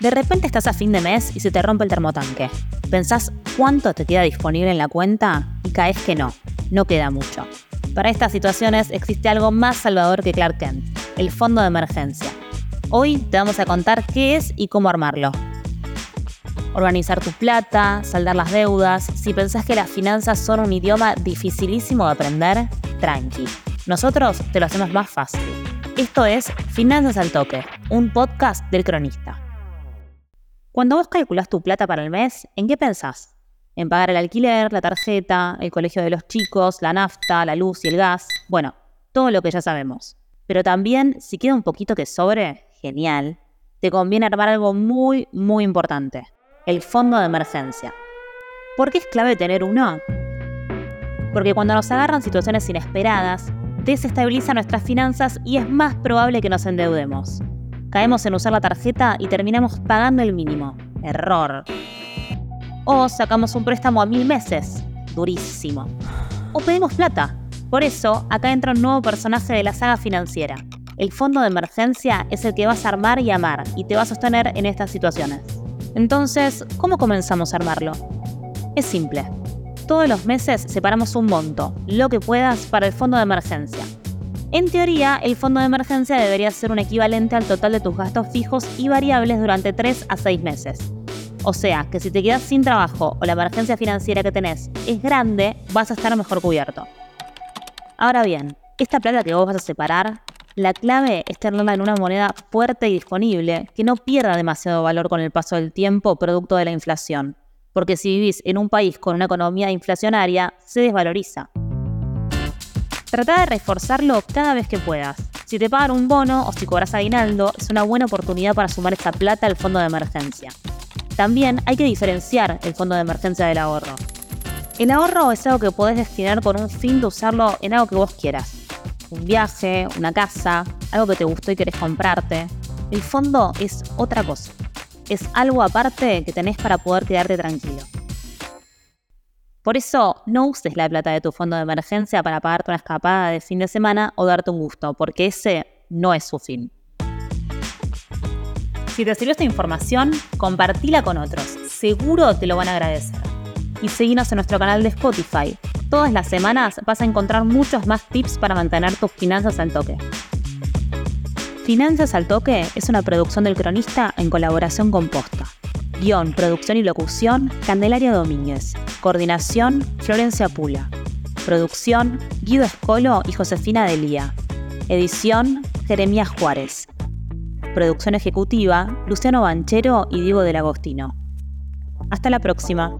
De repente estás a fin de mes y se te rompe el termotanque. Pensás cuánto te queda disponible en la cuenta y caes que no, no queda mucho. Para estas situaciones existe algo más salvador que Clark Kent, el fondo de emergencia. Hoy te vamos a contar qué es y cómo armarlo. Organizar tu plata, saldar las deudas. Si pensás que las finanzas son un idioma dificilísimo de aprender, tranqui. Nosotros te lo hacemos más fácil. Esto es Finanzas al Toque, un podcast del cronista. Cuando vos calculás tu plata para el mes, ¿en qué pensás? En pagar el alquiler, la tarjeta, el colegio de los chicos, la nafta, la luz y el gas. Bueno, todo lo que ya sabemos. Pero también, si queda un poquito que sobre, genial, te conviene armar algo muy, muy importante. El fondo de emergencia. ¿Por qué es clave tener uno? Porque cuando nos agarran situaciones inesperadas, desestabiliza nuestras finanzas y es más probable que nos endeudemos. Caemos en usar la tarjeta y terminamos pagando el mínimo. Error. O sacamos un préstamo a mil meses. Durísimo. O pedimos plata. Por eso, acá entra un nuevo personaje de la saga financiera. El fondo de emergencia es el que vas a armar y amar y te va a sostener en estas situaciones. Entonces, ¿cómo comenzamos a armarlo? Es simple. Todos los meses separamos un monto, lo que puedas, para el fondo de emergencia. En teoría, el fondo de emergencia debería ser un equivalente al total de tus gastos fijos y variables durante 3 a 6 meses. O sea, que si te quedas sin trabajo o la emergencia financiera que tenés es grande, vas a estar mejor cubierto. Ahora bien, esta plata que vos vas a separar, la clave es tenerla en una moneda fuerte y disponible, que no pierda demasiado valor con el paso del tiempo producto de la inflación. Porque si vivís en un país con una economía inflacionaria, se desvaloriza. Trata de reforzarlo cada vez que puedas. Si te pagan un bono o si cobras aguinaldo, es una buena oportunidad para sumar esta plata al fondo de emergencia. También hay que diferenciar el fondo de emergencia del ahorro. El ahorro es algo que podés destinar con un fin de usarlo en algo que vos quieras. Un viaje, una casa, algo que te gustó y querés comprarte. El fondo es otra cosa. Es algo aparte que tenés para poder quedarte tranquilo. Por eso, no uses la plata de tu fondo de emergencia para pagarte una escapada de fin de semana o darte un gusto, porque ese no es su fin. Si te sirvió esta información, compartila con otros. Seguro te lo van a agradecer. Y seguinos en nuestro canal de Spotify. Todas las semanas vas a encontrar muchos más tips para mantener tus finanzas al toque. Finanzas al Toque es una producción del cronista en colaboración con Posta. Guión, producción y locución, Candelaria Domínguez. Coordinación, Florencia Pula. Producción, Guido Escolo y Josefina Delía. Edición, Jeremías Juárez. Producción ejecutiva, Luciano Banchero y Diego del Agostino. Hasta la próxima.